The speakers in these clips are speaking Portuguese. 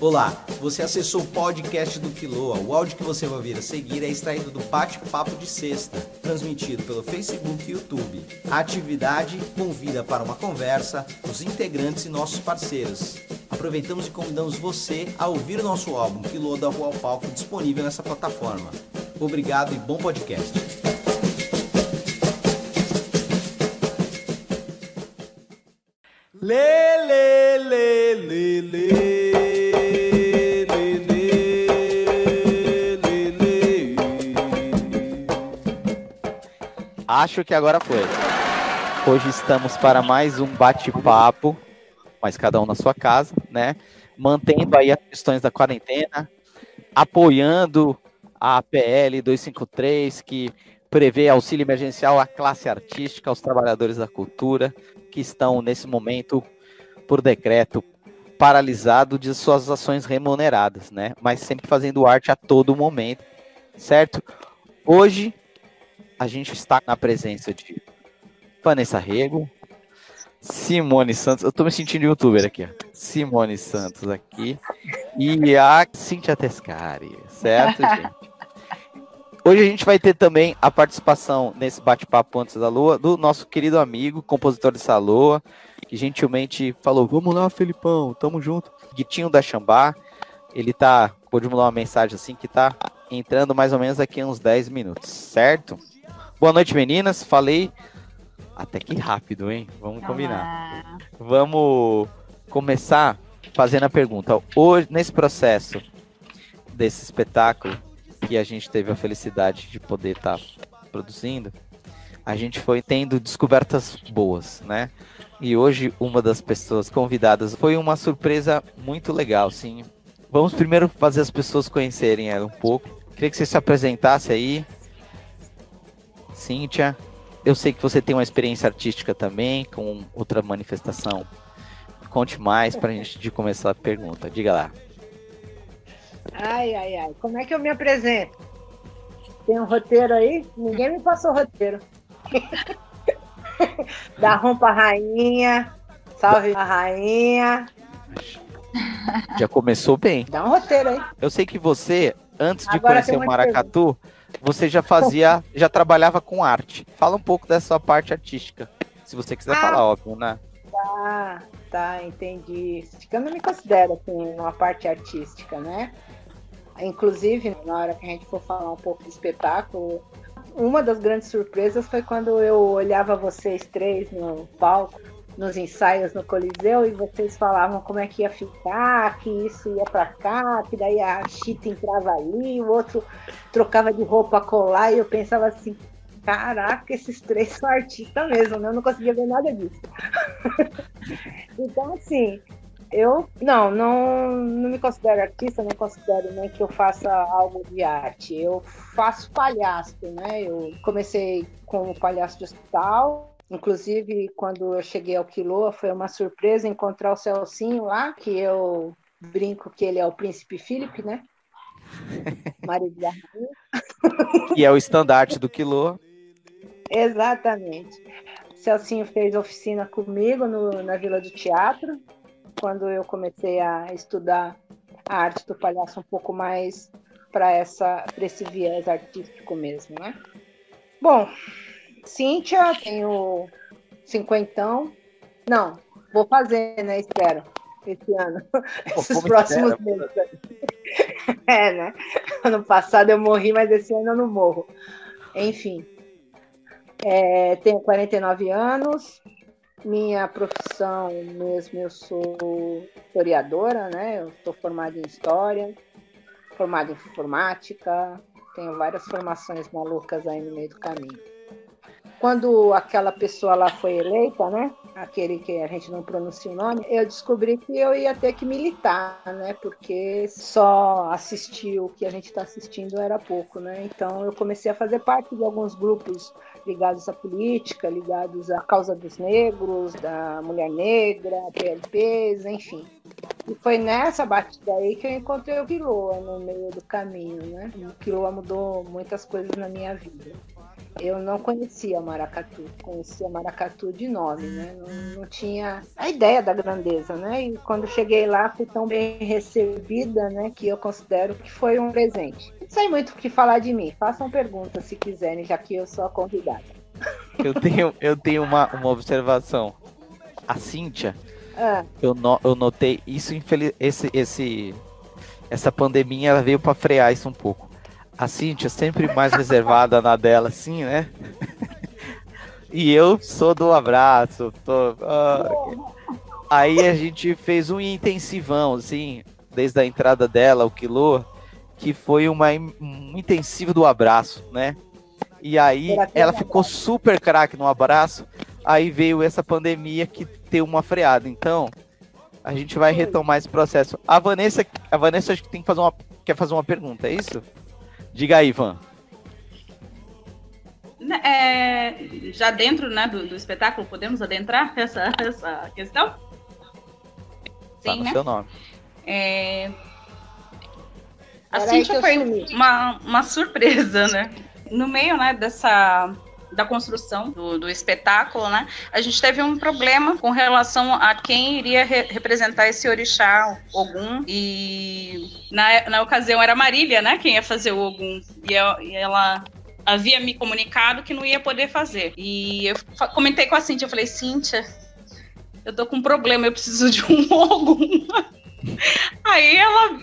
Olá, você acessou o podcast do Quiloa. O áudio que você vai ouvir a seguir é extraído do Bate-Papo de Sexta, transmitido pelo Facebook e YouTube. A atividade convida para uma conversa os integrantes e nossos parceiros. Aproveitamos e convidamos você a ouvir o nosso álbum Quiloa da Rua ao Palco disponível nessa plataforma. Obrigado e bom podcast. Lê, lê, lê, lê, lê. Acho que agora foi. Hoje estamos para mais um bate-papo, mas cada um na sua casa, né? Mantendo aí as questões da quarentena, apoiando a PL 253, que prevê auxílio emergencial à classe artística, aos trabalhadores da cultura, que estão nesse momento, por decreto, paralisado de suas ações remuneradas, né? Mas sempre fazendo arte a todo momento, certo? Hoje a gente está na presença de Vanessa Rego, Simone Santos, eu tô me sentindo youtuber aqui, ó. Simone Santos aqui, e a Cintia Tescari, certo, gente? Hoje a gente vai ter também a participação nesse bate-papo antes da lua do nosso querido amigo, compositor dessa lua, que gentilmente falou: Vamos lá, Felipão, tamo junto. Guitinho da Xambá, ele tá, pode mandar uma mensagem assim que tá entrando mais ou menos daqui a uns 10 minutos, certo? Boa noite, meninas. Falei até que rápido, hein? Vamos combinar. Vamos começar fazendo a pergunta. Hoje, nesse processo desse espetáculo que a gente teve a felicidade de poder estar tá produzindo, a gente foi tendo descobertas boas, né? E hoje uma das pessoas convidadas foi uma surpresa muito legal, sim. Vamos primeiro fazer as pessoas conhecerem ela um pouco. Queria que você se apresentasse aí, Cíntia, eu sei que você tem uma experiência artística também, com outra manifestação. Conte mais para a gente de começar a pergunta. Diga lá. Ai, ai, ai. Como é que eu me apresento? Tem um roteiro aí? Ninguém me passou roteiro. Dá rompa rainha. Salve a rainha. Já começou bem. Dá um roteiro aí. Eu sei que você, antes de Agora conhecer o Maracatu, você já fazia, já trabalhava com arte. Fala um pouco dessa sua parte artística, se você quiser ah, falar, óbvio, né? Tá, tá, entendi. Eu não me considero assim uma parte artística, né? Inclusive, na hora que a gente for falar um pouco do espetáculo, uma das grandes surpresas foi quando eu olhava vocês três no palco nos ensaios no Coliseu e vocês falavam como é que ia ficar, que isso ia para cá, que daí a Chita entrava ali, o outro trocava de roupa colar e eu pensava assim, caraca, esses três são artistas mesmo, né? Eu não conseguia ver nada disso. então, assim, eu não, não, não me considero artista, não considero nem que eu faça algo de arte. Eu faço palhaço, né? Eu comecei com o palhaço de hospital, Inclusive, quando eu cheguei ao Quiloa, foi uma surpresa encontrar o Celcinho lá, que eu brinco que ele é o príncipe Felipe, né? Marido da rainha. Que é o estandarte do Quiloa. Exatamente. Celcinho fez oficina comigo no, na Vila do Teatro, quando eu comecei a estudar a arte do palhaço um pouco mais para esse viés artístico mesmo, né? Bom, Cíntia, tenho cinquentão. Não, vou fazer, né? Espero. Esse ano. Esses próximos espera, meses. é, né? Ano passado eu morri, mas esse ano eu não morro. Enfim. É, tenho 49 anos. Minha profissão mesmo, eu sou historiadora, né? Eu sou formada em História, formada em Informática, tenho várias formações malucas aí no meio do caminho quando aquela pessoa lá foi eleita, né? Aquele que a gente não pronuncia o nome, eu descobri que eu ia ter que militar, né? Porque só assistir o que a gente está assistindo era pouco, né? Então eu comecei a fazer parte de alguns grupos ligados à política, ligados à causa dos negros, da mulher negra, PLPs, enfim. E foi nessa batida aí que eu encontrei o Quiloa no meio do caminho, né? O Quiloa mudou muitas coisas na minha vida. Eu não conhecia Maracatu, conhecia Maracatu de nome, né? Não, não, tinha a ideia da grandeza, né? E quando cheguei lá fui tão bem recebida, né? Que eu considero que foi um presente. Não sei muito o que falar de mim. Façam perguntas se quiserem, já que eu sou a convidada. Eu tenho, eu tenho uma, uma observação. A Cíntia, ah. eu, no, eu notei isso, infeliz, esse, esse, essa pandemia ela veio para frear isso um pouco a Cintia sempre mais reservada na dela, assim, né? e eu sou do abraço. Tô, uh... Aí a gente fez um intensivão, assim, desde a entrada dela, o quilô, que foi uma, um intensivo do abraço, né? E aí ela ficou super craque no abraço. Aí veio essa pandemia que deu uma freada. Então, a gente vai retomar esse processo. A Vanessa, a Vanessa acho que tem que fazer uma, quer fazer uma pergunta, é isso? Diga aí, Ivan. Né, é, já dentro né, do, do, espetáculo, podemos adentrar essa, essa questão? Sim, tá no né? seu nome. É... A Cintia foi uma, uma surpresa, né? No meio né, dessa da construção do, do, espetáculo, né? A gente teve um problema com relação a quem iria re representar esse orixá, Ogum, e na, na ocasião era Marília, né? Quem ia fazer o Ogum. E, eu, e ela havia me comunicado que não ia poder fazer. E eu comentei com a Cíntia, eu falei, Cíntia, eu tô com um problema, eu preciso de um Ogum. Aí ela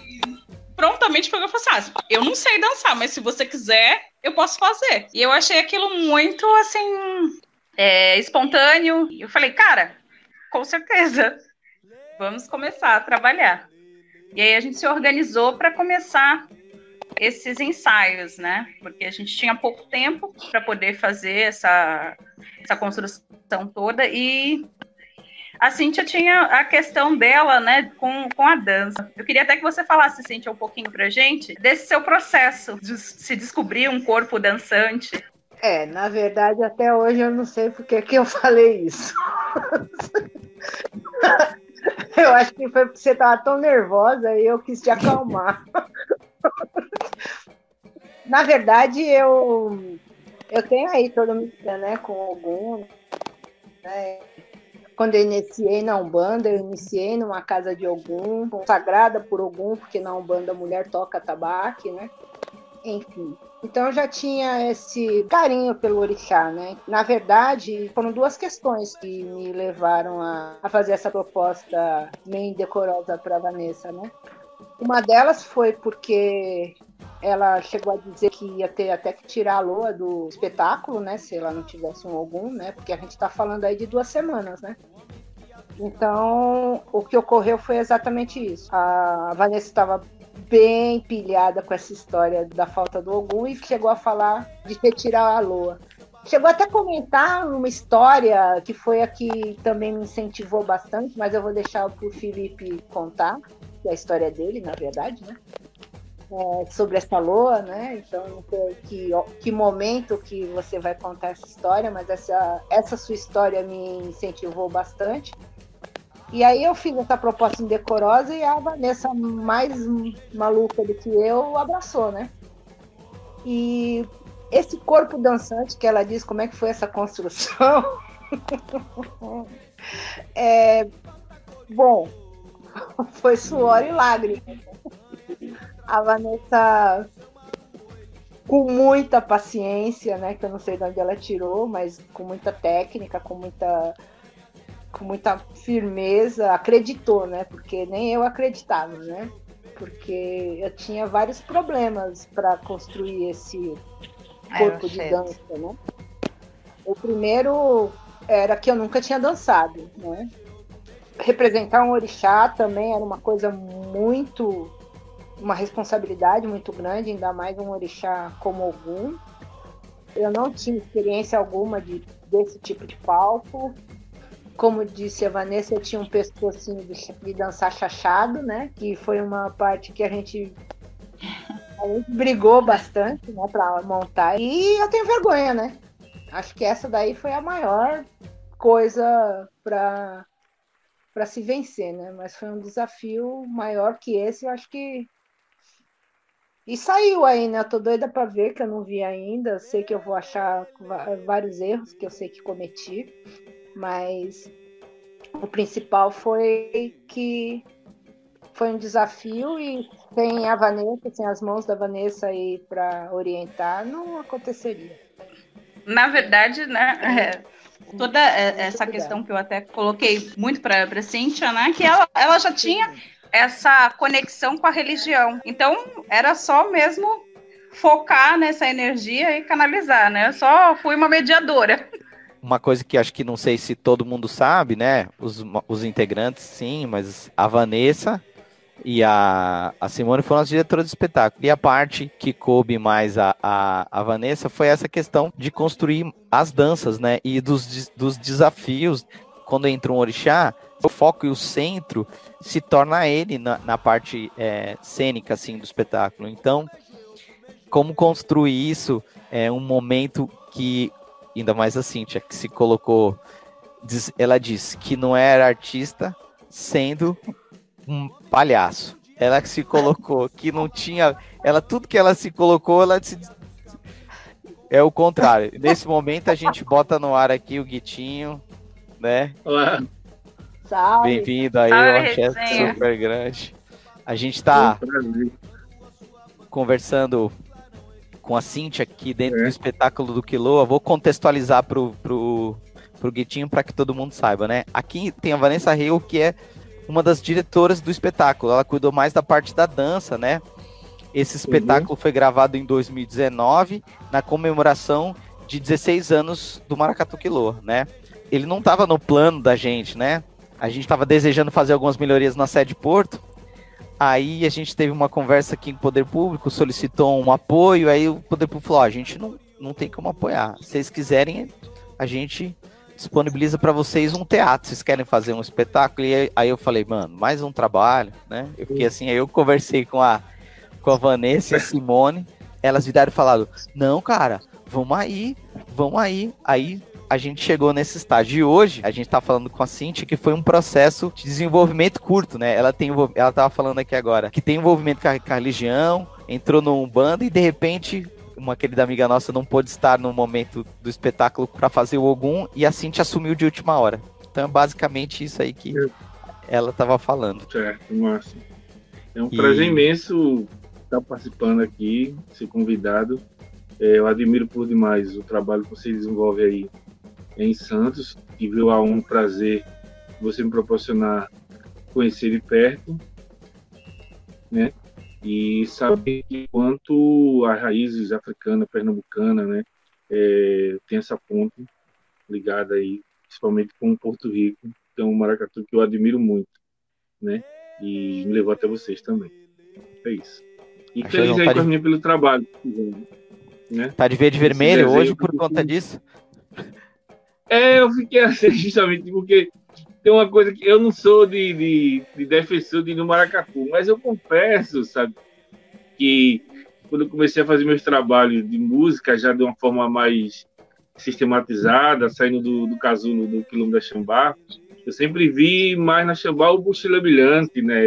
prontamente pegou e falou assim: ah, eu não sei dançar, mas se você quiser, eu posso fazer. E eu achei aquilo muito assim. É, espontâneo. E eu falei, cara, com certeza, vamos começar a trabalhar. E aí a gente se organizou para começar esses ensaios, né? Porque a gente tinha pouco tempo para poder fazer essa, essa construção toda e a Cíntia tinha a questão dela, né, com, com a dança. Eu queria até que você falasse, Cíntia, um pouquinho pra gente desse seu processo de se descobrir um corpo dançante. É, na verdade, até hoje eu não sei porque que eu falei isso. eu acho que foi porque você estava tão nervosa e eu quis te acalmar. na verdade, eu eu tenho aí toda uma né, com algum, né, quando eu iniciei na Umbanda, eu iniciei numa casa de Ogum, consagrada por Ogum, porque na Umbanda a mulher toca tabaque, né? Enfim. Então eu já tinha esse carinho pelo orixá, né? Na verdade, foram duas questões que me levaram a, a fazer essa proposta meio indecorosa para Vanessa, né? Uma delas foi porque ela chegou a dizer que ia ter até que tirar a Loa do espetáculo, né? Se ela não tivesse um algum, né? Porque a gente está falando aí de duas semanas, né? Então, o que ocorreu foi exatamente isso. A Vanessa estava bem pilhada com essa história da falta do Ogum e chegou a falar de retirar a Loa. Chegou até a comentar uma história que foi a que também me incentivou bastante, mas eu vou deixar para o Felipe contar, que é a história dele, na verdade, né? é, sobre essa loa, né? Então que, que momento que você vai contar essa história, mas essa, essa sua história me incentivou bastante. E aí eu fiz essa proposta indecorosa e a Vanessa, mais maluca do que eu, abraçou, né? E esse corpo dançante que ela diz, como é que foi essa construção? é, bom, foi suor e lágrimas a Vanessa com muita paciência, né? Que eu não sei de onde ela tirou, mas com muita técnica, com muita com muita firmeza, acreditou, né? Porque nem eu acreditava, né? Porque eu tinha vários problemas para construir esse corpo de dança, né? O primeiro era que eu nunca tinha dançado, né? Representar um orixá também era uma coisa muito uma responsabilidade muito grande, ainda mais um orixá como Ogum. Eu não tinha experiência alguma de, desse tipo de palco. Como disse a Vanessa, eu tinha um pescocinho de, de dançar chachado, né? Que foi uma parte que a gente, a gente brigou bastante, né, para montar. E eu tenho vergonha, né? Acho que essa daí foi a maior coisa para para se vencer, né? Mas foi um desafio maior que esse. Eu acho que E saiu aí, né? Eu tô doida para ver, que eu não vi ainda. Sei que eu vou achar vários erros que eu sei que cometi, mas o principal foi que foi um desafio e sem a Vanessa, sem as mãos da Vanessa aí para orientar, não aconteceria. Na verdade, né? É, toda essa questão que eu até coloquei muito para a Cíntia, né? Que ela, ela já tinha essa conexão com a religião. Então, era só mesmo focar nessa energia e canalizar, né? Eu só fui uma mediadora. Uma coisa que acho que não sei se todo mundo sabe, né? Os, os integrantes, sim, mas a Vanessa e a, a Simone foram as diretoras do espetáculo. E a parte que coube mais a, a, a Vanessa foi essa questão de construir as danças, né? E dos, dos desafios. Quando entra um orixá, o foco e o centro se torna ele na, na parte é, cênica assim do espetáculo. Então, como construir isso é um momento que ainda mais a Cintia que se colocou, diz, ela disse que não era artista sendo palhaço. Ela que se colocou que não tinha, ela tudo que ela se colocou, ela se é o contrário. Nesse momento a gente bota no ar aqui o Guitinho, né? Olá. Bem-vindo aí, o chefe super grande. A gente está conversando com a Cintia aqui dentro é. do espetáculo do Quiloa. Vou contextualizar pro, pro, pro Guitinho para que todo mundo saiba, né? Aqui tem a Vanessa Rio, que é uma das diretoras do espetáculo. Ela cuidou mais da parte da dança, né? Esse espetáculo uhum. foi gravado em 2019, na comemoração de 16 anos do Maracatu Quiloa, né? Ele não estava no plano da gente, né? A gente estava desejando fazer algumas melhorias na sede Porto. Aí a gente teve uma conversa aqui com o Poder Público, solicitou um apoio, aí o Poder Público falou: a gente não, não tem como apoiar. Se vocês quiserem, a gente disponibiliza para vocês um teatro. Vocês querem fazer um espetáculo? E aí eu falei, mano, mais um trabalho, né? Eu fiquei assim, aí eu conversei com a, com a Vanessa e a Simone. Elas viraram e falaram: não, cara, vamos aí, vamos aí. Aí a gente chegou nesse estágio. E hoje, a gente tá falando com a Cintia que foi um processo de desenvolvimento curto, né? Ela tem ela tava falando aqui agora que tem envolvimento com a, com a religião, entrou num bando e de repente uma querida amiga nossa não pôde estar no momento do espetáculo para fazer o Ogum e a Cintia assumiu de última hora. Então é basicamente isso aí que ela estava falando. Certo, Márcio. É um e... prazer imenso estar participando aqui, ser convidado. É, eu admiro por demais o trabalho que você desenvolve aí em Santos. Tive lá um prazer você me proporcionar conhecer de perto, né? E saber que quanto as raízes africana, pernambucana, né, é, tem essa ponte ligada aí, principalmente com Porto Rico, que é um maracatu que eu admiro muito, né? E me levou até vocês também. É isso. E Acho feliz aí tá com de... pelo trabalho. Né? Tá de verde vermelho hoje por conta disso? É, eu fiquei assim, justamente porque tem uma coisa que eu não sou de, de, de defensor de no maracatu, mas eu confesso, sabe, que quando comecei a fazer meus trabalhos de música já de uma forma mais sistematizada, saindo do, do casulo do quilombo da Xambá, eu sempre vi mais na Xambá o Buxila Brilhante, né,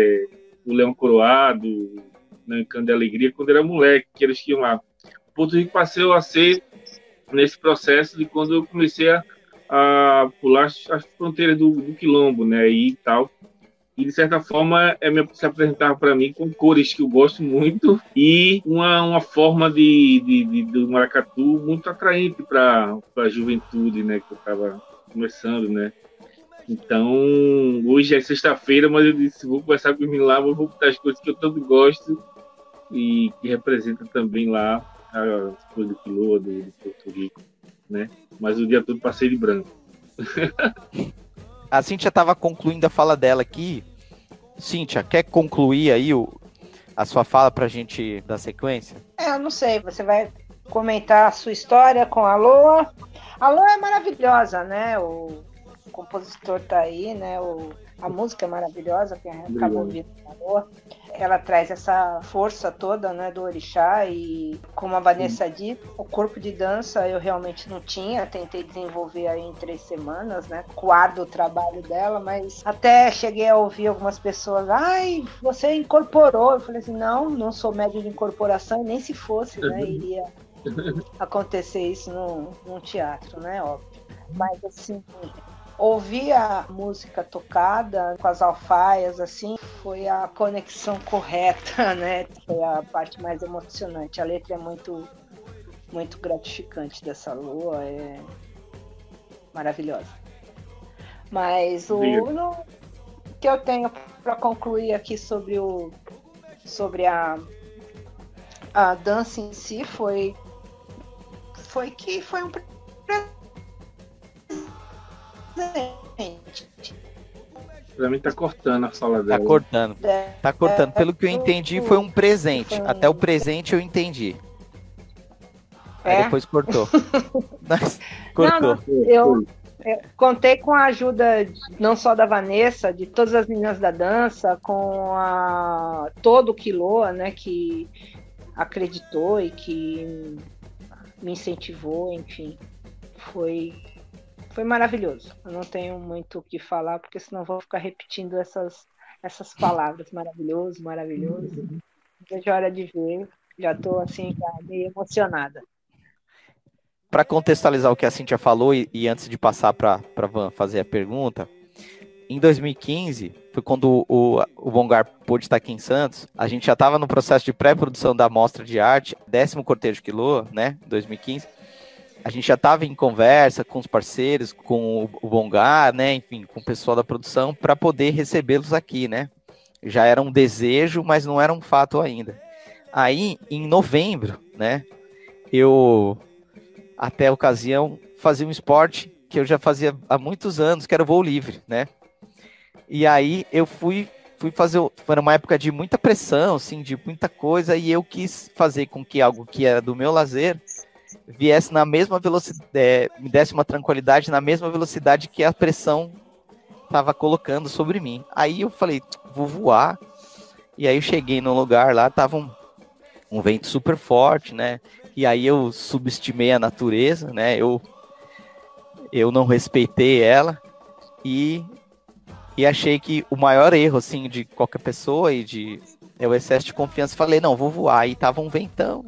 o Leão Coroado, né, Cande Alegria, quando era moleque, que eles tinham lá. Porto Rico passou a ser nesse processo de quando eu comecei a a pular as fronteiras do, do quilombo, né, e tal. E de certa forma é se apresentar para mim com cores que eu gosto muito e uma, uma forma de, de, de do maracatu muito atraente para a juventude, né, que eu estava começando, né. Então, hoje é sexta-feira, mas eu disse, vou conversar com o lá, vou botar as coisas que eu tanto gosto e que representa também lá as coisas do Quiloa, do, do Porto Rico né? Mas o dia todo passei de branco. a Cintia estava concluindo a fala dela aqui. Cintia, quer concluir aí o, a sua fala para a gente dar sequência? É, eu não sei, você vai comentar a sua história com a Loa. A Loa é maravilhosa, né? O, o compositor tá aí, né? O, a música é maravilhosa, que acabou ouvindo falou. Ela traz essa força toda, né, do orixá e como a Vanessa Sim. disse, o corpo de dança eu realmente não tinha, tentei desenvolver aí em três semanas, né, guardo o trabalho dela, mas até cheguei a ouvir algumas pessoas, ai, você incorporou, eu falei assim, não, não sou médio de incorporação, nem se fosse, né, iria acontecer isso num, num teatro, né, óbvio. Mas assim, ouvir a música tocada com as alfaias, assim, foi a conexão correta, né? Foi a parte mais emocionante. A letra é muito, muito gratificante dessa lua, é maravilhosa. Mas o no, que eu tenho para concluir aqui sobre o sobre a a dança em si foi foi que foi um Pra mim tá cortando a fala tá dela. Tá cortando. Tá cortando. Pelo que eu entendi, foi um presente. Até o presente eu entendi. Aí é? depois cortou. cortou. Não, não, eu, eu, contei com a ajuda não só da Vanessa, de todas as meninas da dança, com a todo o Quiloa, né, que acreditou e que me incentivou, enfim. Foi foi maravilhoso. Eu não tenho muito o que falar, porque senão vou ficar repetindo essas, essas palavras. Maravilhoso, maravilhoso. Vejo a hora de ver. Já estou assim, meio emocionada. Para contextualizar o que a Cintia falou, e, e antes de passar para Van fazer a pergunta, em 2015, foi quando o, o Bongar pôde estar aqui em Santos, a gente já estava no processo de pré-produção da mostra de arte, décimo cortejo quilô, né, 2015, a gente já estava em conversa com os parceiros, com o Bongar, né, enfim, com o pessoal da produção, para poder recebê-los aqui, né? Já era um desejo, mas não era um fato ainda. Aí, em novembro, né, eu, até a ocasião, fazia um esporte que eu já fazia há muitos anos, que era o voo livre, né? E aí eu fui fui fazer, foi uma época de muita pressão, assim, de muita coisa, e eu quis fazer com que algo que era do meu lazer viesse na mesma velocidade, é, me desse uma tranquilidade na mesma velocidade que a pressão estava colocando sobre mim. Aí eu falei, vou voar. E aí eu cheguei no lugar lá, tava um, um vento super forte, né? E aí eu subestimei a natureza, né? Eu eu não respeitei ela e e achei que o maior erro assim de qualquer pessoa e de é o excesso de confiança. Falei, não, vou voar. E tava um ventão,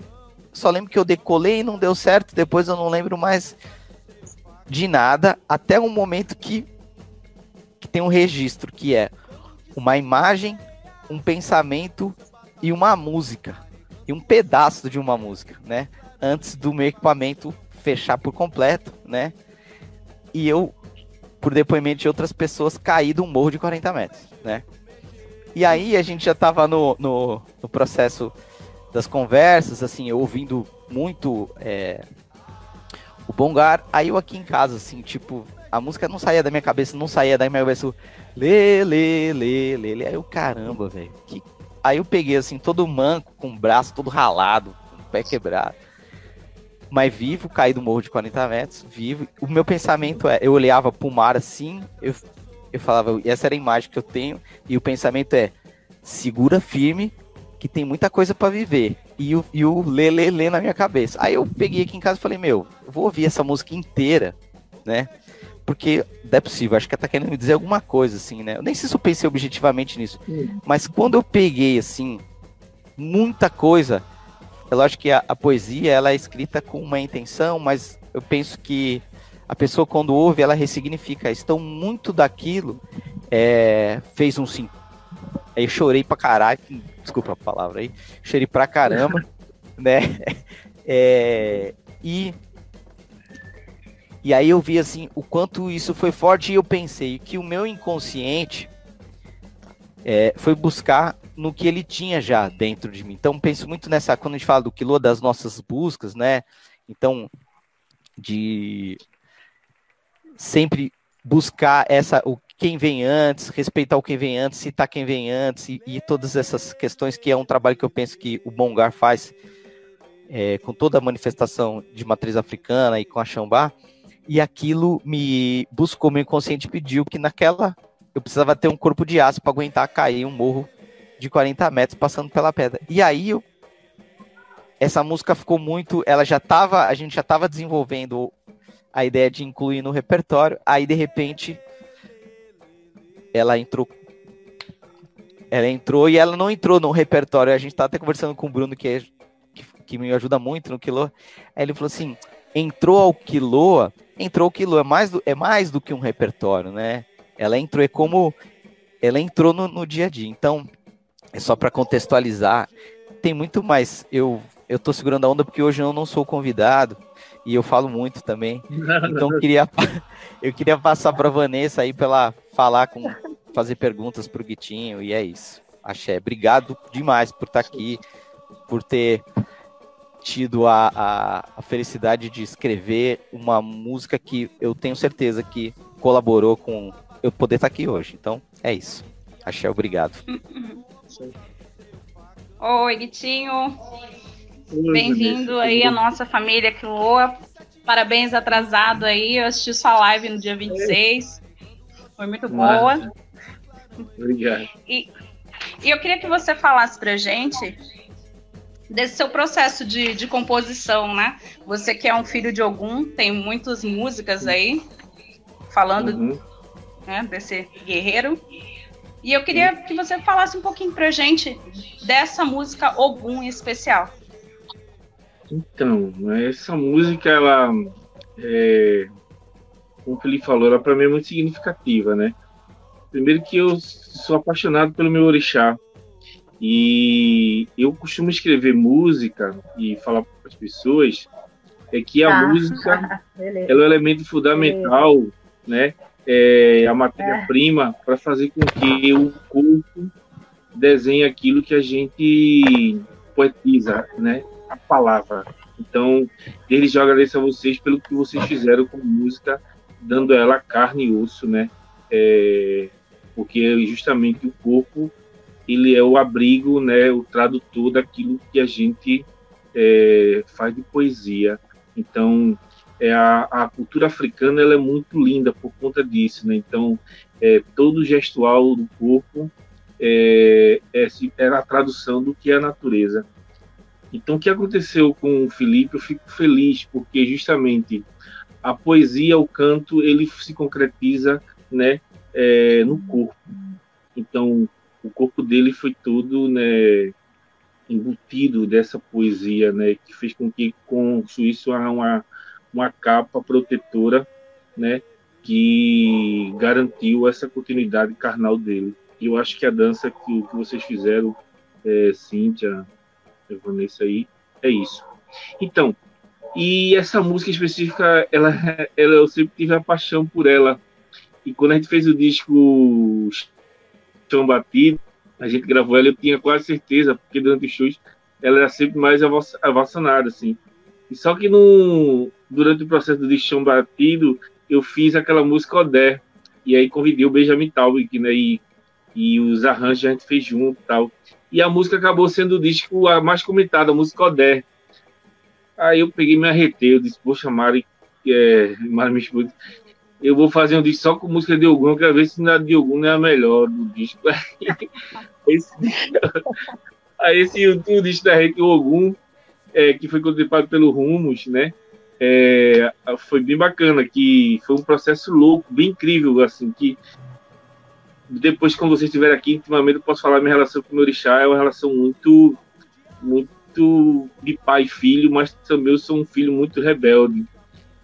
só lembro que eu decolei e não deu certo, depois eu não lembro mais de nada, até um momento que, que tem um registro, que é uma imagem, um pensamento e uma música, e um pedaço de uma música, né? Antes do meu equipamento fechar por completo, né? E eu, por depoimento de outras pessoas, caí de um morro de 40 metros, né? E aí a gente já estava no, no, no processo das conversas, assim, eu ouvindo muito é, o Bongar, aí eu aqui em casa, assim, tipo, a música não saía da minha cabeça, não saía da minha cabeça, lê, lê, lê, lê, lê, aí eu, caramba, velho, que... aí eu peguei, assim, todo manco, com o braço todo ralado, com o pé quebrado, mas vivo, caí do morro de 40 metros, vivo, o meu pensamento é, eu olhava pro mar assim, eu, eu falava, essa era a imagem que eu tenho, e o pensamento é, segura firme, que tem muita coisa para viver. E o, e o lê, lê, lê na minha cabeça. Aí eu peguei aqui em casa e falei, meu, eu vou ouvir essa música inteira, né? Porque não é possível, acho que ela tá querendo me dizer alguma coisa, assim, né? Eu nem sei se eu pensei objetivamente nisso. Mas quando eu peguei, assim, muita coisa, é lógico que a, a poesia, ela é escrita com uma intenção, mas eu penso que a pessoa quando ouve, ela ressignifica. Então, muito daquilo é, fez um sentido. Aí eu chorei pra caralho, desculpa a palavra aí, cheirei pra caramba, né? É, e e aí eu vi assim o quanto isso foi forte e eu pensei que o meu inconsciente é, foi buscar no que ele tinha já dentro de mim. Então penso muito nessa quando a gente fala do quilô das nossas buscas, né? Então de sempre buscar essa o quem vem antes, respeitar o quem vem antes, citar quem vem antes e, e todas essas questões que é um trabalho que eu penso que o Bongar faz é, com toda a manifestação de matriz africana e com a Xambá. E aquilo me buscou, meu inconsciente pediu que naquela eu precisava ter um corpo de aço para aguentar cair um morro de 40 metros passando pela pedra. E aí eu, essa música ficou muito, ela já tava, a gente já estava desenvolvendo a ideia de incluir no repertório, aí de repente ela entrou ela entrou e ela não entrou no repertório. A gente tá até conversando com o Bruno, que, é, que, que me ajuda muito no Quilô. Aí ele falou assim: entrou ao Quilô, entrou ao Quilô, é mais do, é mais do que um repertório, né? Ela entrou, é como. Ela entrou no, no dia a dia. Então, é só para contextualizar. Tem muito mais. Eu, eu tô segurando a onda porque hoje eu não sou convidado e eu falo muito também. Então eu queria eu queria passar para Vanessa aí para falar com fazer perguntas pro Guitinho e é isso. Axé, obrigado demais por estar tá aqui, por ter tido a, a, a, felicidade de escrever uma música que eu tenho certeza que colaborou com eu poder estar tá aqui hoje. Então, é isso. Axé, obrigado. Oi, Guitinho. Bem-vindo aí à nossa família Quiloa. Parabéns atrasado aí. Eu assisti sua live no dia 26. Foi muito boa. Obrigado. E, e eu queria que você falasse pra gente desse seu processo de, de composição, né? Você que é um filho de algum, tem muitas músicas aí falando uhum. né, desse guerreiro. E eu queria que você falasse um pouquinho pra gente dessa música Ogum em especial. Então, essa música, ela, é, o Felipe falou, ela para mim é muito significativa, né? Primeiro que eu sou apaixonado pelo meu orixá e eu costumo escrever música e falar para as pessoas é que a ah, música ela é um elemento fundamental, Beleza. né? É a matéria-prima para fazer com que o corpo desenhe aquilo que a gente poetiza, né? A palavra. Então, desde já agradeço a vocês pelo que vocês fizeram com música, dando ela carne e osso, né? É, porque justamente o corpo ele é o abrigo, né, o tradutor daquilo que a gente é, faz de poesia. Então, é, a, a, cultura africana ela é muito linda por conta disso, né? Então, é, todo gestual do corpo é, é, é, a tradução do que é a natureza. Então, o que aconteceu com o Felipe, eu fico feliz, porque justamente a poesia, o canto, ele se concretiza, né, é, no corpo. Então, o corpo dele foi todo né, embutido dessa poesia, né, que fez com que construísse uma, uma capa protetora, né, que garantiu essa continuidade carnal dele. E eu acho que a dança que, que vocês fizeram, é, Cíntia, Vanessa aí, é isso. Então, e essa música específica, ela, ela, eu sempre tive a paixão por ela, e quando a gente fez o disco Chão Batido, a gente gravou ela, eu tinha quase certeza, porque durante os shows ela era sempre mais avassanada, assim. E só que no, durante o processo do Chão Batido, eu fiz aquela música Odé, e aí convidei o Benjamin Taubig, né, e, e os arranjos a gente fez junto e tal. E a música acabou sendo o disco a mais comentada, a música Odé. Aí eu peguei me arretei, eu disse, poxa, Mari, é, Mari me eu vou fazer um disco só com música de Ogum, quero ver se na de Ogum é a melhor do disco. esse, aí esse o disco da Rede Ogum, é, que foi contemplado pelo Rumos, né? É, foi bem bacana, que foi um processo louco, bem incrível, assim, que depois, quando vocês estiverem aqui, intimamente, eu posso falar minha relação com o meu orixá, é uma relação muito, muito de pai e filho, mas também eu sou um filho muito rebelde,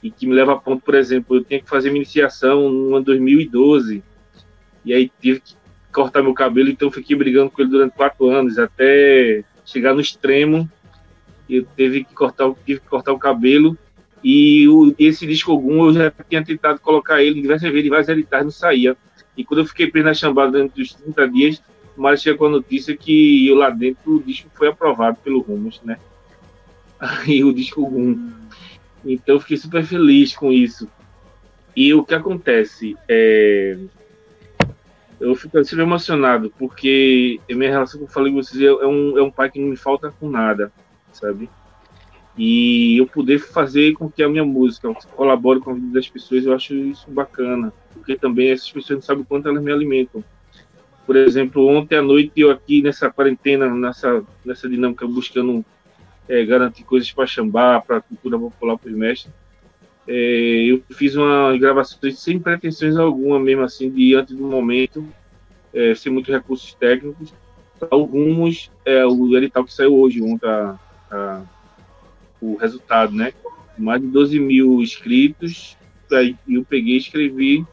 e que me leva a ponto, por exemplo, eu tinha que fazer minha iniciação ano 2012, e aí tive que cortar meu cabelo, então fiquei brigando com ele durante quatro anos, até chegar no extremo, eu teve que cortar, tive que cortar o cabelo, e o, esse disco algum eu já tinha tentado colocar ele diversas vezes, várias editagens, não saía. E quando eu fiquei preso na chambada durante os 30 dias, Mário chegou a notícia que lá dentro o disco foi aprovado pelo Rumos, né? Aí o disco algum então eu fiquei super feliz com isso. E o que acontece é. Eu fico super emocionado, porque minha relação, como eu falei com vocês, é um, é um pai que não me falta com nada, sabe? E eu poder fazer com que a minha música colabore com a vida das pessoas, eu acho isso bacana. Porque também essas pessoas não sabem o quanto elas me alimentam. Por exemplo, ontem à noite eu aqui nessa quarentena, nessa, nessa dinâmica, buscando é, garantir coisas para Xambá, para a cultura popular mestres, é, eu fiz uma gravação sem pretensões alguma, mesmo assim, de antes do momento, é, sem muitos recursos técnicos. Alguns, é, o edital que saiu hoje, ontem, a, a, o resultado, né? Mais de 12 mil inscritos, aí eu peguei e escrevi,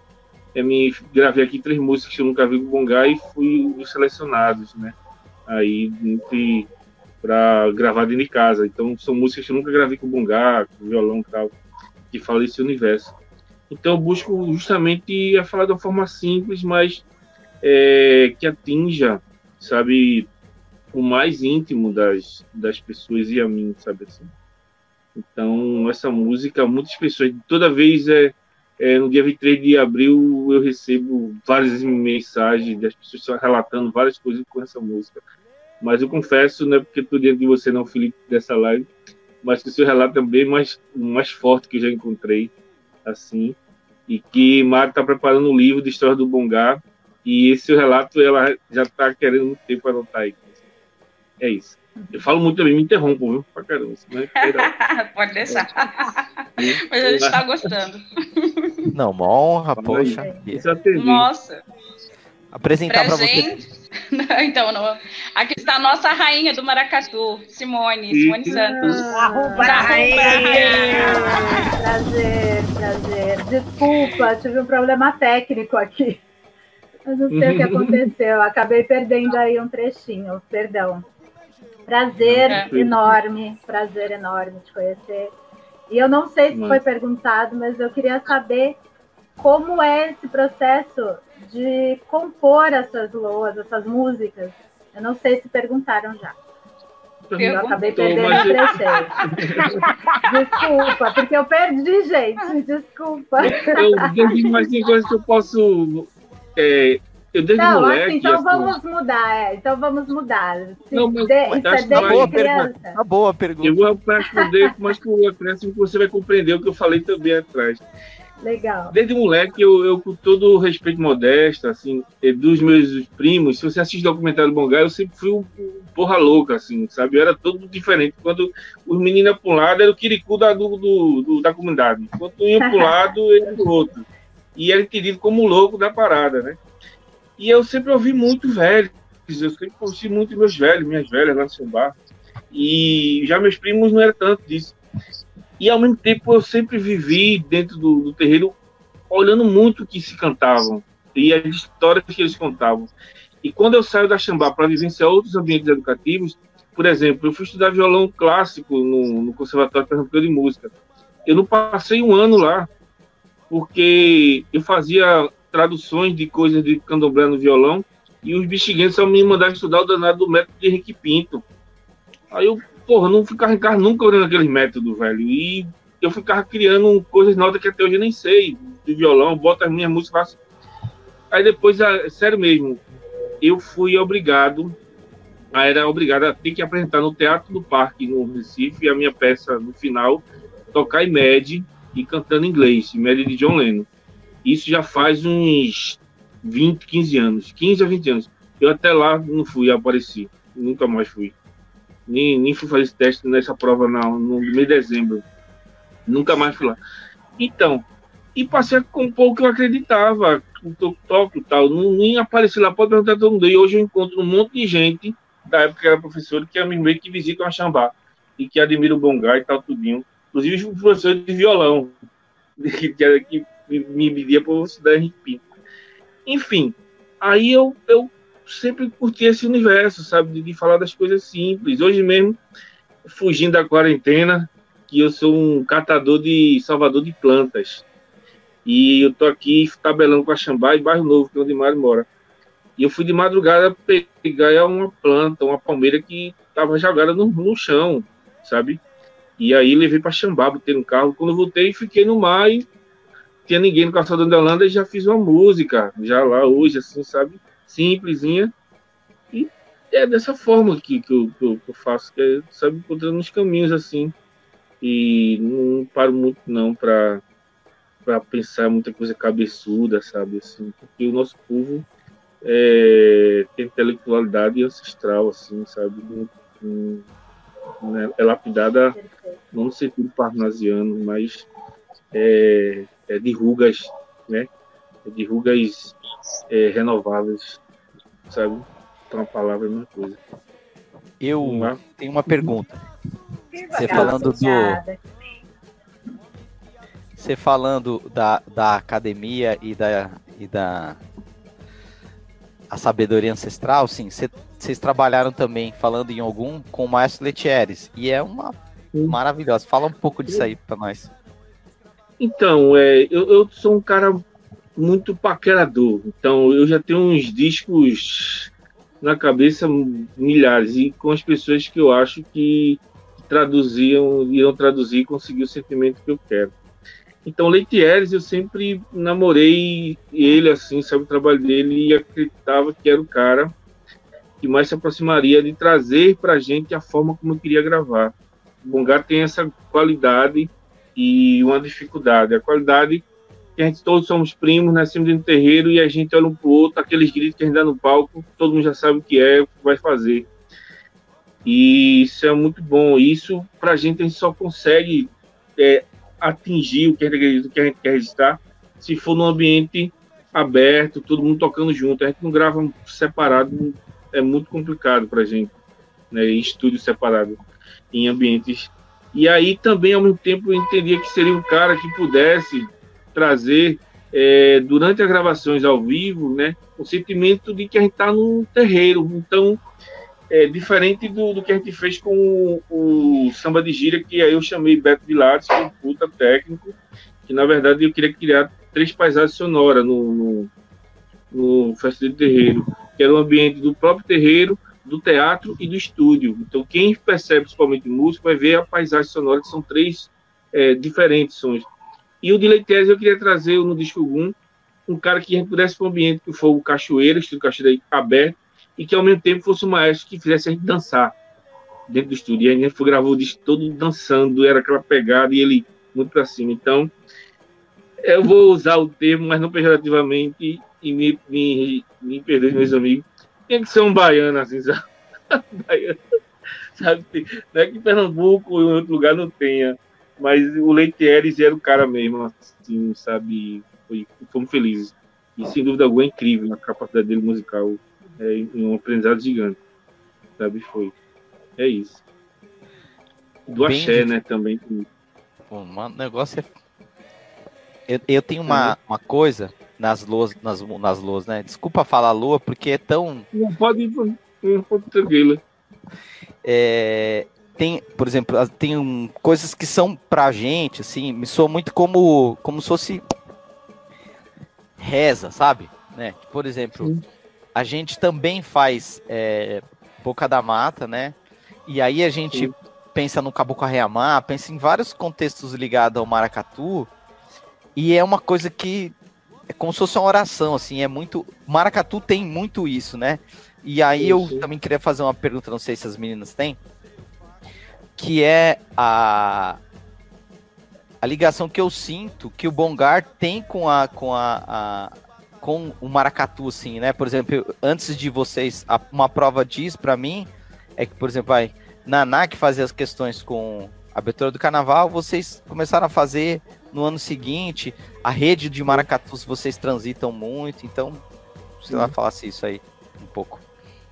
é, me gravei aqui três músicas que eu nunca vi com Bongá e fui dos selecionados, né? Aí, para gravar dentro de casa. Então, são músicas que eu nunca gravei com Bongá, com violão e tal que fala esse universo. Então eu busco justamente a falar de uma forma simples, mas é, que atinja, sabe, o mais íntimo das, das pessoas e a mim, sabe assim. Então essa música, muitas pessoas, toda vez é, é no dia 23 de abril eu recebo várias mensagens das pessoas relatando várias coisas com essa música. Mas eu confesso, não é porque estou dentro de você não, Felipe, dessa live, mas que o seu relato é bem mais, mais forte que eu já encontrei, assim, e que Mário está preparando um livro de história do Bongá, e esse seu relato ela já está querendo muito tempo anotar aí. É isso. Eu falo muito também, me interrompo, viu? Pra caramba. É Pode deixar. Mas a gente está gostando. Não, uma honra, poxa. Nossa. Apresentar para você. então, não. aqui está a nossa rainha do Maracatu, Simone, Simone Santos. Ah, arroba a rainha. Prazer, prazer. Desculpa, tive um problema técnico aqui. Eu não sei o que aconteceu. Acabei perdendo aí um trechinho, perdão. Prazer é. enorme, prazer enorme te conhecer. E eu não sei se foi perguntado, mas eu queria saber como é esse processo de compor essas loas, essas músicas. Eu não sei se perguntaram já. Eu acabei perdendo a trecheira. Desculpa, porque eu perdi, gente. Desculpa. Eu, mas tem coisas que eu posso. É, eu desde não, moleque, assim, então assim, vamos mudar, é. Então vamos mudar. Se não, mas, de, isso é desde boa criança. Pergunta, uma boa pergunta. Eu vou responder, mas com o acréscimo que você vai compreender o que eu falei também atrás. Legal. Desde moleque, eu, eu, com todo o respeito modesto, assim, dos meus primos, se você assiste documentário do Bongá, eu sempre fui um porra louca, assim, sabe? Eu era todo diferente. Quando os meninos para um lado, era o quiricu da, do, do, do da comunidade. Quando iam para um lado, era do outro. E era entendido como louco da parada, né? E eu sempre ouvi muito velho. Eu sempre ouvi muito meus velhos, minhas velhas lá no seu bar. E já meus primos não era tanto disso. E ao mesmo tempo eu sempre vivi dentro do, do terreiro olhando muito o que se cantavam e as histórias que eles contavam. E quando eu saio da Xambá para vivenciar outros ambientes educativos, por exemplo, eu fui estudar violão clássico no, no Conservatório Pernambucano de Música. Eu não passei um ano lá, porque eu fazia traduções de coisas de candomblé no violão e os bexiguenses só me mandaram estudar o danado do método de Henrique Pinto. Aí eu porra, não ficava em casa nunca olhando aqueles métodos, velho. E eu ficava criando coisas novas que até hoje eu nem sei, de violão, boto as minhas músicas. Aí depois, sério mesmo, eu fui obrigado, era obrigado a ter que apresentar no Teatro do Parque, no Recife, a minha peça no final, tocar em Med e cantando inglês, em Med de John Lennon. Isso já faz uns 20, 15 anos, 15 a 20 anos. Eu até lá não fui, apareci, nunca mais fui nem, nem fui fazer esse teste nessa prova não, no mês de dezembro. Nunca mais fui lá. Então, e passei a compor o que eu acreditava, o toque e tal. Não, nem apareci lá, pode perguntar todo mundo. E hoje eu encontro um monte de gente, da época que era professor, que é meio que visitam a Xambá e que admira o Bongá e tal, tudinho. Inclusive os professores de violão, que, que, que me eu estudar Henrique Pinto. Enfim, aí eu, eu sempre curti esse universo, sabe? De, de, falar das coisas simples. Hoje mesmo, fugindo da quarentena, que eu sou um catador de salvador de plantas. E eu tô aqui tabelando com a Xambá em Bairro Novo, que é onde Mário mora. E eu fui de madrugada pegar uma planta, uma palmeira que estava jogada no, no chão, sabe? E aí levei para Xambá, botei no carro. Quando voltei, fiquei no mar e tinha ninguém no calçadão da Holanda e já fiz uma música, já lá hoje, assim, sabe? simplesinha. E é dessa forma que, que, eu, que eu, faço, que é, sabe, encontrando uns caminhos assim. e não paro muito não para para pensar muita coisa cabeçuda, sabe, assim, porque o nosso povo é, tem intelectualidade ancestral, assim, sabe, né, é lapidada não no sentido parnasiano, mas é, é de rugas, né, é de rugas é, renováveis, sabe, então a palavra é uma coisa. Eu uma... tenho uma pergunta. Você falando do. Você falando da, da academia e da, e da a sabedoria ancestral, sim. Vocês trabalharam também, falando em algum, com o Maestro Letieres. E é uma maravilhosa. Fala um pouco disso aí para nós. Então, é, eu, eu sou um cara muito paquerador. Então, eu já tenho uns discos na cabeça milhares e com as pessoas que eu acho que traduziam, iam traduzir e conseguir o sentimento que eu quero. Então, Leitieres, eu sempre namorei ele, assim, sabe, o trabalho dele e acreditava que era o cara que mais se aproximaria de trazer para a gente a forma como eu queria gravar. O Bongar tem essa qualidade e uma dificuldade. A qualidade que a gente todos somos primos, nascemos dentro do terreiro e a gente olha um pro outro, aqueles gritos que a gente dá no palco, todo mundo já sabe o que é, o que vai fazer. E isso é muito bom. Isso, pra gente, a gente só consegue é, atingir o que a gente o a quer registrar, se for num ambiente aberto, todo mundo tocando junto. A gente não grava separado, é muito complicado pra gente, né? Em estúdio separado, em ambientes. E aí também, ao mesmo tempo, eu entendia que seria um cara que pudesse trazer é, durante as gravações ao vivo, né, o sentimento de que a gente está no terreiro. Então, é diferente do, do que a gente fez com o, o samba de gira, que aí eu chamei Beto Vilares, que é um puta técnico, que na verdade eu queria criar três paisagens sonoras no, no, no Festival de Terreiro, que era o ambiente do próprio terreiro, do teatro e do estúdio. Então, quem percebe principalmente música vai ver a paisagem sonora, que são três é, diferentes sons. E o de Leitese eu queria trazer no disco 1 um cara que pudesse para um ambiente que foi o cachoeira, estilo cachoeira aberto, e que ao mesmo tempo fosse um maestro que fizesse a gente dançar dentro do estúdio. E a gente gravou o disco todo dançando, era aquela pegada e ele muito para cima. Então, eu vou usar o termo, mas não pejorativamente, e me, me, me perdoe, meus amigos. Tem que ser um baiano, assim, sabe? baiano, sabe? Não é que Pernambuco ou em outro lugar não tenha mas o Leitieres era o cara mesmo, assim, sabe? Foi, fomos felizes. E sem dúvida alguma é incrível a capacidade dele musical. É um aprendizado gigante. Sabe? Foi. É isso. Do Bem axé, né? Também. O negócio é. Eu, eu tenho uma, uma coisa nas luas, nas, nas luas, né? Desculpa falar lua, porque é tão. Não pode, não pode tranquilo. É, tem, por exemplo, tem um, coisas que são pra gente, assim, me soa muito como, como se fosse reza, sabe? Né? Por exemplo, Sim. a gente também faz é, Boca da Mata, né? E aí a gente Sim. pensa no Caboclo Arreamar, pensa em vários contextos ligados ao maracatu, e é uma coisa que é como se fosse uma oração, assim, é muito... Maracatu tem muito isso, né? E aí eu também queria fazer uma pergunta, não sei se as meninas têm, que é a a ligação que eu sinto que o Bongar tem com a com a, a com o maracatu assim, né? Por exemplo, antes de vocês, uma prova disso para mim é que, por exemplo, vai Naná que fazia as questões com a abertura do carnaval, vocês começaram a fazer no ano seguinte, a rede de maracatus vocês transitam muito, então, sei lá, falasse isso aí um pouco.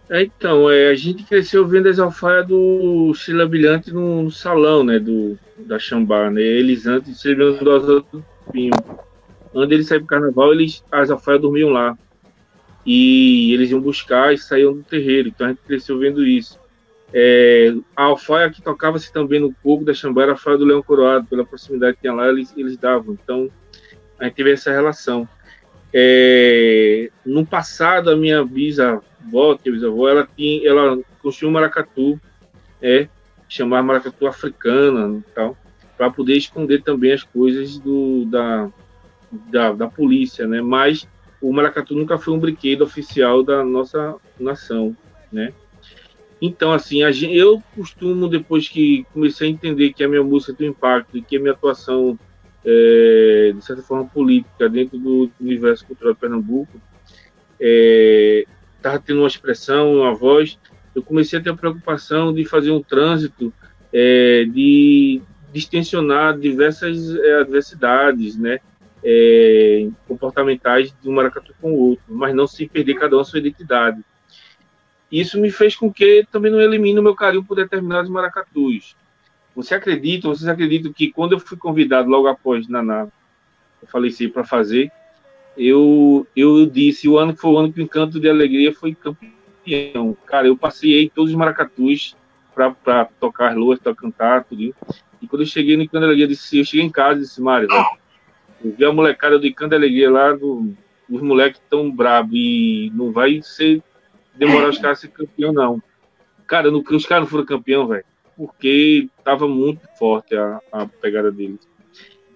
É, então, é, a gente cresceu vendo as alfaias do Silabilhante no, no salão, né, do, da Xambá, né, eles antes serviam do Pinho. Antes eles saíram pro carnaval, eles, as alfaias dormiam lá. E eles iam buscar e saíam do terreiro, então a gente cresceu vendo isso. É, a alfaia que tocava-se também no corpo da Xambá era a alfaia do Leão Coroado, pela proximidade que tinha lá, eles, eles davam. Então, a gente teve essa relação. É, no passado, a minha bisa avó, que é bisavó, ela tinha, ela construiu um maracatu, é, chamar maracatu africana tal, para poder esconder também as coisas do, da, da, da, polícia, né? Mas o maracatu nunca foi um brinquedo oficial da nossa nação, né? Então, assim, eu costumo, depois que comecei a entender que a minha música tem um impacto e que a minha atuação, é, de certa forma, política dentro do universo cultural de Pernambuco, estava é, tendo uma expressão, uma voz, eu comecei a ter a preocupação de fazer um trânsito, é, de distensionar diversas é, adversidades, né? É, comportamentais de um maracatu com o outro, mas não se perder cada um a sua identidade. Isso me fez com que também não elimine o meu carinho por determinados maracatus. Você acredita, vocês acreditam que quando eu fui convidado logo após Naná, eu faleci para fazer, eu, eu disse, o ano que foi o ano que o Encanto de Alegria foi campeão. Cara, eu passei todos os maracatus para tocar as luas, para cantar, tudo. E quando eu cheguei no Encanto de Alegria, eu, disse, eu cheguei em casa e disse, Mário, eu vi a molecada do Encanto de Alegria lá, do, os moleques tão bravos e não vai ser demorar os caras a ser campeão, não. Cara, no, os caras não foram campeão, velho, porque tava muito forte a, a pegada deles.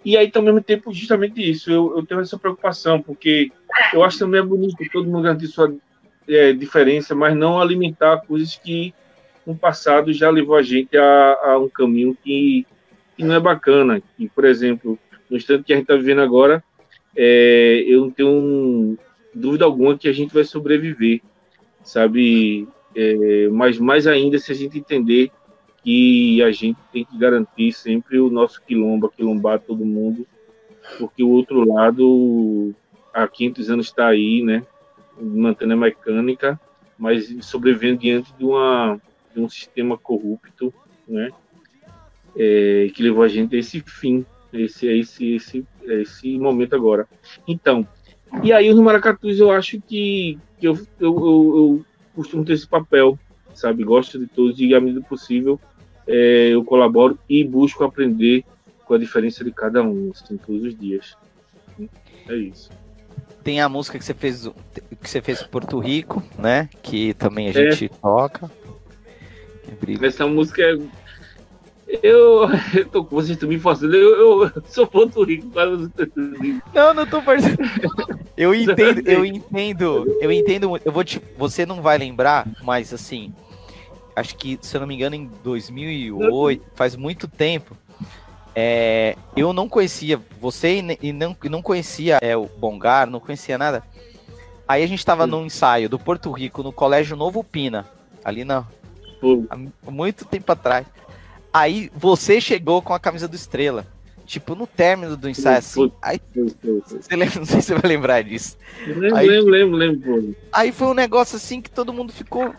E aí, ao mesmo tempo, justamente isso, eu, eu tenho essa preocupação, porque eu acho também é bonito todo mundo garantir sua é, diferença, mas não alimentar coisas que no passado já levou a gente a, a um caminho que, que, não é bacana. E, por exemplo, no instante que a gente está vivendo agora, é, eu não tenho dúvida alguma que a gente vai sobreviver sabe? É, mas mais ainda se a gente entender que a gente tem que garantir sempre o nosso quilombo, quilombar todo mundo, porque o outro lado há 500 anos está aí, né? Mantendo a mecânica, mas sobrevivendo diante de, uma, de um sistema corrupto, né? É, que levou a gente a esse fim, esse, esse, esse, esse momento agora. Então, e aí os maracatus eu acho que, que eu, eu, eu, eu costumo ter esse papel, sabe? Gosto de todos e, à medida possível, é, eu colaboro e busco aprender com a diferença de cada um, assim, todos os dias. É isso. Tem a música que você fez que você fez em Porto Rico, né? Que também a é. gente toca. Essa música é eu, eu tô com vocês também forçando. Eu, eu, sou Porto Rico, Não, não tô parecendo. Eu entendo, eu entendo, eu entendo. Eu vou te, você não vai lembrar, mas assim, acho que se eu não me engano em 2008, faz muito tempo. É, eu não conhecia você e não, não conhecia é, o Bongar, não conhecia nada. Aí a gente estava num ensaio do Porto Rico no Colégio Novo Pina, ali na, há muito tempo atrás. Aí você chegou com a camisa do Estrela. Tipo, no término do ensaio, assim. Aí, você lembra, não sei se você vai lembrar disso. Lembro, aí, lembro, lembro, lembro. Aí foi um negócio assim que todo mundo ficou.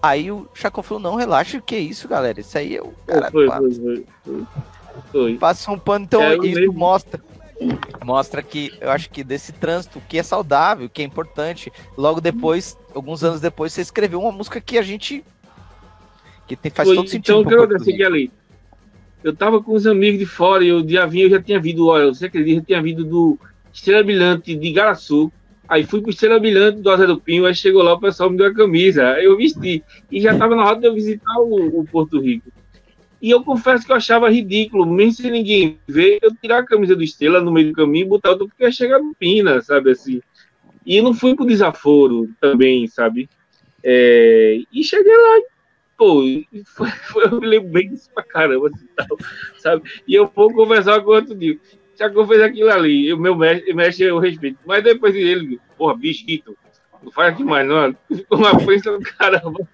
Aí o Chacon falou: não, relaxa, o que é isso, galera? Isso aí é o cara. Foi, foi, foi, foi. Passa um pano, então é, isso mostra. Mostra que eu acho que desse trânsito que é saudável, que é importante. Logo depois, alguns anos depois, você escreveu uma música que a gente que tem, faz Foi, todo sentido. Então, que aconteceu ali? Eu tava com os amigos de fora e o dia vinha, eu já tinha vindo, olha, você acredita, eu tinha vindo do Estrela Brilhante de Garaçu. Aí fui pro Estrela Brilhante do Asa do Pinho, aí chegou lá, o pessoal me deu a camisa. Aí eu vesti. E já tava na hora de eu visitar o, o Porto Rico. E eu confesso que eu achava ridículo, mesmo sem ninguém ver, eu tirar a camisa do Estrela no meio do caminho e botar outra, porque ia chegar no Pina, sabe assim. E eu não fui pro desaforo também, sabe? É, e cheguei lá pô, foi, foi, eu me lembro bem disso pra caramba, assim, tal, sabe? E eu vou conversar com outro dia. Chacon fez aquilo ali, o meu mestre, mestre eu respeito. Mas depois ele, porra, bichito, não faz aqui mais, não. Ficou uma frente do caramba.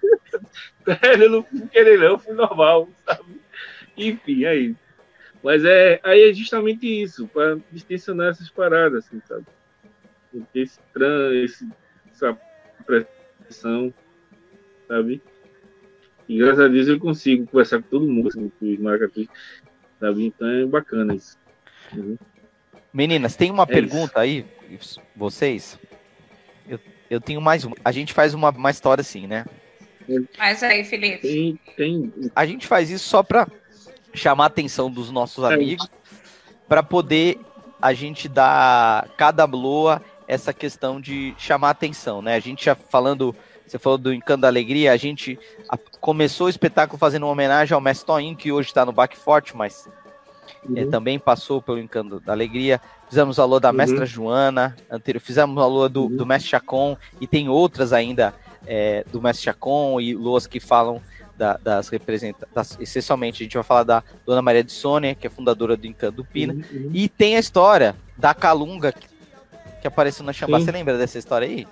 eu não fui querer, não, fui normal, sabe? Enfim, é isso. Mas é, aí é justamente isso, para distensionar essas paradas, assim, sabe? Esse, esse, essa pressão, sabe? E graças a Deus eu consigo conversar com todo mundo, assim, com os maracatus, sabe? Então é bacana isso. Uhum. Meninas, tem uma é pergunta isso. aí, vocês? Eu, eu tenho mais uma. A gente faz uma, uma história assim, né? Faz aí, Felipe. Tem, tem... A gente faz isso só para chamar a atenção dos nossos é. amigos, para poder a gente dar cada bloa essa questão de chamar a atenção, né? A gente já falando você falou do Encanto da Alegria, a gente começou o espetáculo fazendo uma homenagem ao Mestre Toinho, que hoje está no Baque Forte, mas uhum. é, também passou pelo Encanto da Alegria. Fizemos a lua da uhum. Mestra Joana, anterior, fizemos a lua do, uhum. do Mestre Chacon, e tem outras ainda é, do Mestre Chacon e luas que falam da, das representantes. Essencialmente, a gente vai falar da Dona Maria de Sônia, que é fundadora do Encanto do Pina. Uhum, uhum. E tem a história da Calunga que, apareceu na Xambá. Você lembra dessa história aí?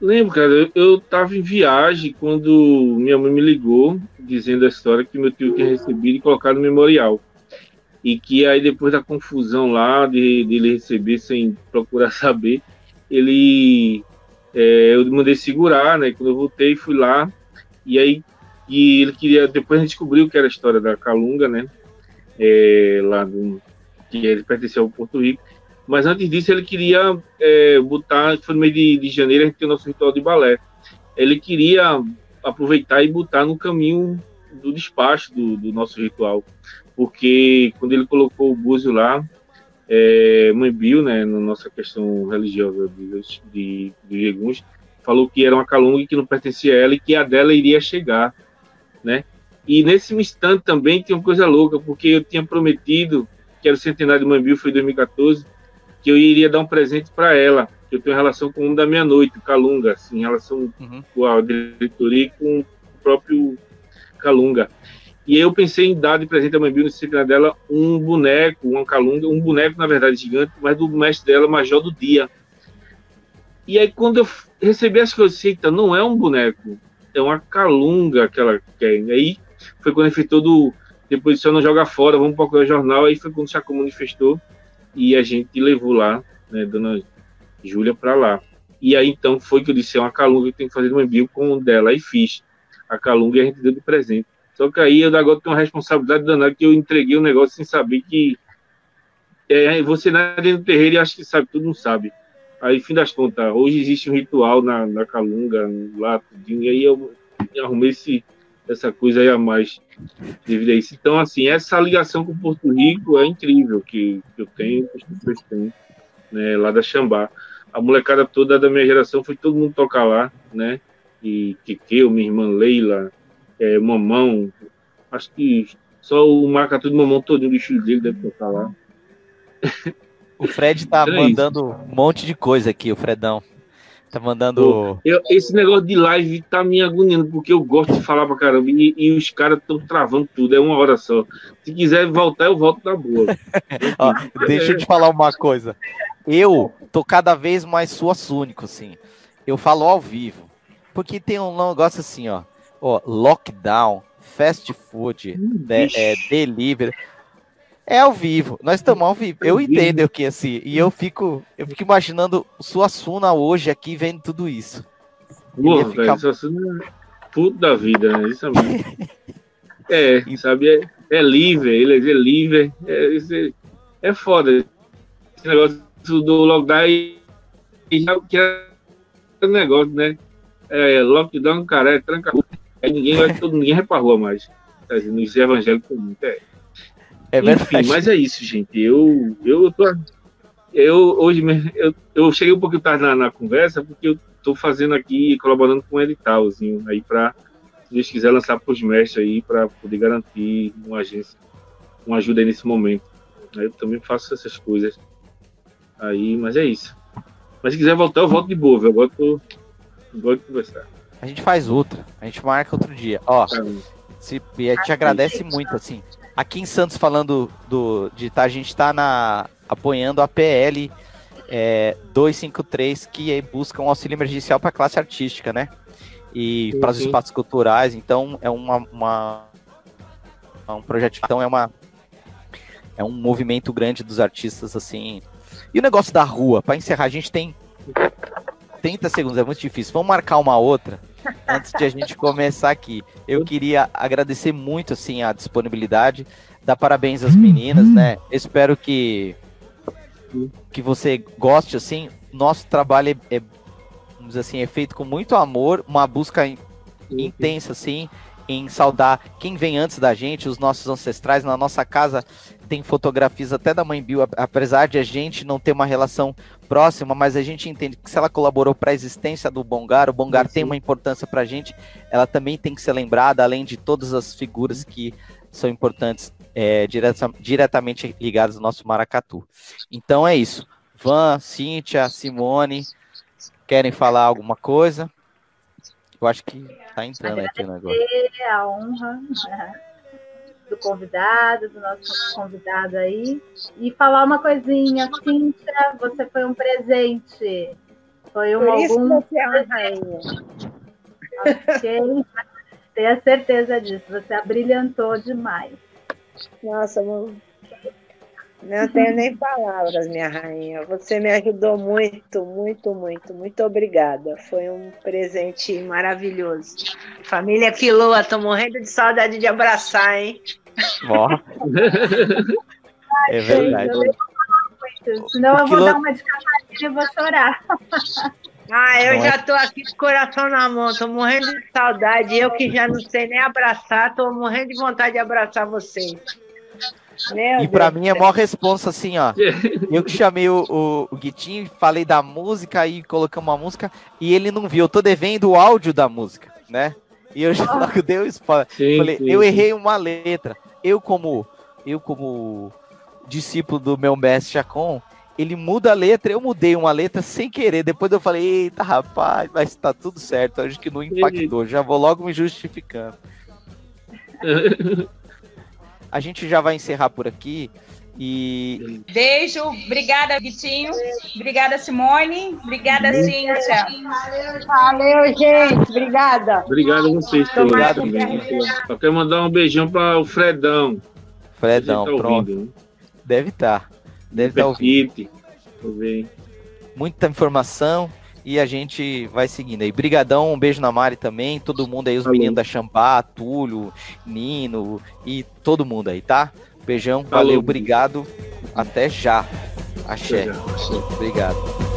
Lembro, cara. Eu, eu tava em viagem quando minha mãe me ligou dizendo a história que meu tio tinha recebido e colocado no memorial. E que aí, depois da confusão lá, de, de ele receber sem procurar saber, ele. É, eu mandei segurar, né? Quando eu voltei, fui lá. E aí, e ele queria. Depois a gente descobriu que era a história da Calunga, né? É, lá do, que ele pertencia ao Porto Rico. Mas antes disso, ele queria é, botar, foi no mês de, de janeiro, a gente tem o nosso ritual de balé. Ele queria aproveitar e botar no caminho do despacho do, do nosso ritual. Porque quando ele colocou o búzio lá, é, Mãe Bill, né, na nossa questão religiosa de, de, de falou que era uma calunga que não pertencia a ela e que a dela iria chegar, né? E nesse instante também tem uma coisa louca, porque eu tinha prometido, que era o centenário de Bill, foi em 2014, que eu iria dar um presente para ela, que eu tenho relação com o da meia-noite, o Calunga, assim, em relação uhum. com a diretoria e com o próprio Calunga. E eu pensei em dar de presente à mãe Bill, nesse dela, um boneco, uma calunga, um boneco, na verdade, gigante, mas do mestre dela, Major do Dia. E aí quando eu recebi essa coisa, eita, não é um boneco, é uma calunga que ela quer. E aí foi quando ele fez todo, depois de não joga fora, vamos procurar o jornal, aí foi quando o Chacon manifestou e a gente levou lá, né, dona Júlia, para lá. E aí então foi que eu disse, é uma calunga que tem que fazer uma bio com dela, e fiz a calunga e a gente deu de presente. Só que aí eu agora tenho uma responsabilidade danada que eu entreguei o negócio sem saber que é, você na dentro do terreiro e acha que sabe, tudo não sabe. Aí, fim das contas, hoje existe um ritual na, na Calunga, lá, tudinho, e aí eu arrumei esse, essa coisa aí a mais devido a isso. Então, assim, essa ligação com Porto Rico é incrível que, eu tenho, que as pessoas têm, né, lá da Xambá. A molecada toda da minha geração foi todo mundo tocar lá, né? E eu, minha irmã Leila, é, Mamão, acho que só o marca tudo Mamão todinho do filho dele deve tocar lá. O Fred tá é mandando isso. um monte de coisa aqui, o Fredão. Tá mandando. Eu, esse negócio de live tá me agoniando, porque eu gosto de falar pra caramba e, e os caras estão travando tudo, é uma hora só. Se quiser voltar, eu volto na boa. Ó, deixa eu te falar uma coisa. Eu tô cada vez mais suaçúnico, assim. Eu falo ao vivo. Porque tem um negócio assim, ó. ó lockdown, fast food, de, é, delivery. É ao vivo, nós estamos ao vivo. Eu entendo o que assim, e eu fico, eu fico imaginando sua Suna hoje aqui vendo tudo isso. Pô, ficar... velho, Suassuna é puto da vida, né? Isso é, é sabe, é, é livre, ele é livre, é, é, é foda. Esse negócio do lockdown e já que é negócio, né? É, lockdown, cara, é tranca aí ninguém vai, todo, ninguém vai pra rua mais. Tá, nos evangélicos, é. É Enfim, mas é isso, gente. Eu, eu tô. Eu hoje eu, eu cheguei um pouquinho tarde na, na conversa, porque eu tô fazendo aqui, colaborando com um editalzinho aí para se Deus quiser lançar para os mestres aí, para poder garantir uma agência, uma ajuda aí nesse momento. Eu também faço essas coisas. Aí, mas é isso. Mas se quiser voltar, eu volto de boa, viu? Agora tô. Gosto de conversar. A gente faz outra. A gente marca outro dia. Ó, tá se, e a gente agradece muito, assim. Aqui em Santos, falando do, de tá, a gente está na, apoiando a PL é, 253, que busca um auxílio emergencial para a classe artística, né? E para os espaços culturais. Então, é uma, uma é um projeto, então é uma é um movimento grande dos artistas assim. E o negócio da rua, para encerrar, a gente tem 30 segundos, é muito difícil. Vamos marcar uma outra antes de a gente começar aqui. Eu queria agradecer muito assim a disponibilidade, dar parabéns às meninas, né? Espero que que você goste assim. Nosso trabalho é, é vamos dizer assim, é feito com muito amor, uma busca intensa assim em saudar quem vem antes da gente, os nossos ancestrais. Na nossa casa tem fotografias até da mãe Bill, apesar de a gente não ter uma relação próxima, mas a gente entende que se ela colaborou para a existência do Bongar, o Bongar tem uma importância para a gente, ela também tem que ser lembrada, além de todas as figuras que são importantes é, direta, diretamente ligadas ao nosso maracatu. Então é isso. Van, Cíntia, Simone, querem falar alguma coisa? Eu acho que tá entrando aqui o negócio. a honra né, do convidado, do nosso convidado aí. E falar uma coisinha, Cíntia, você foi um presente. Foi um Por algum... é. Ok? Tenha certeza disso. Você abrilhantou demais. Nossa, não, não tenho nem palavras, minha rainha. Você me ajudou muito, muito, muito. Muito obrigada. Foi um presente maravilhoso. Família Quiloa, tô morrendo de saudade de abraçar, hein? Ó. é verdade. Senão eu vou dar uma de e vou chorar. Ah, eu já é- tô aqui com o coração na mão, tô morrendo de saudade. Eu que já não sei nem abraçar, tô morrendo de vontade de abraçar vocês. Meu E pra Deus mim é maior responsa assim, ó. Eu que chamei o, o, o Guitinho, falei da música e colocamos uma música e ele não viu. Eu tô devendo o áudio da música, né? E eu já logo dei o spoiler. Sim, Falei, sim, eu sim. errei uma letra. Eu como eu como discípulo do meu mestre Chacon, ele muda a letra, eu mudei uma letra sem querer. Depois eu falei, eita rapaz, mas tá tudo certo. Acho que não impactou. Já vou logo me justificando. A gente já vai encerrar por aqui e Beijo, obrigada, Vitinho. Obrigada, Simone. Obrigada, Cíntia. Valeu, gente. Obrigada. Obrigado a vocês todos. Obrigado, também. Só quero mandar um beijão para o Fredão. Fredão, tá pronto. ouvindo, né? Deve estar. Deve estar ouvindo. Petite. Vou ver. Muita informação e a gente vai seguindo aí. Brigadão, um beijo na Mari também, todo mundo aí, os Falou. meninos da Xambá, Túlio, Nino e todo mundo aí, tá? Beijão, Falou. valeu, obrigado. Até já. Axé. Até já. Obrigado.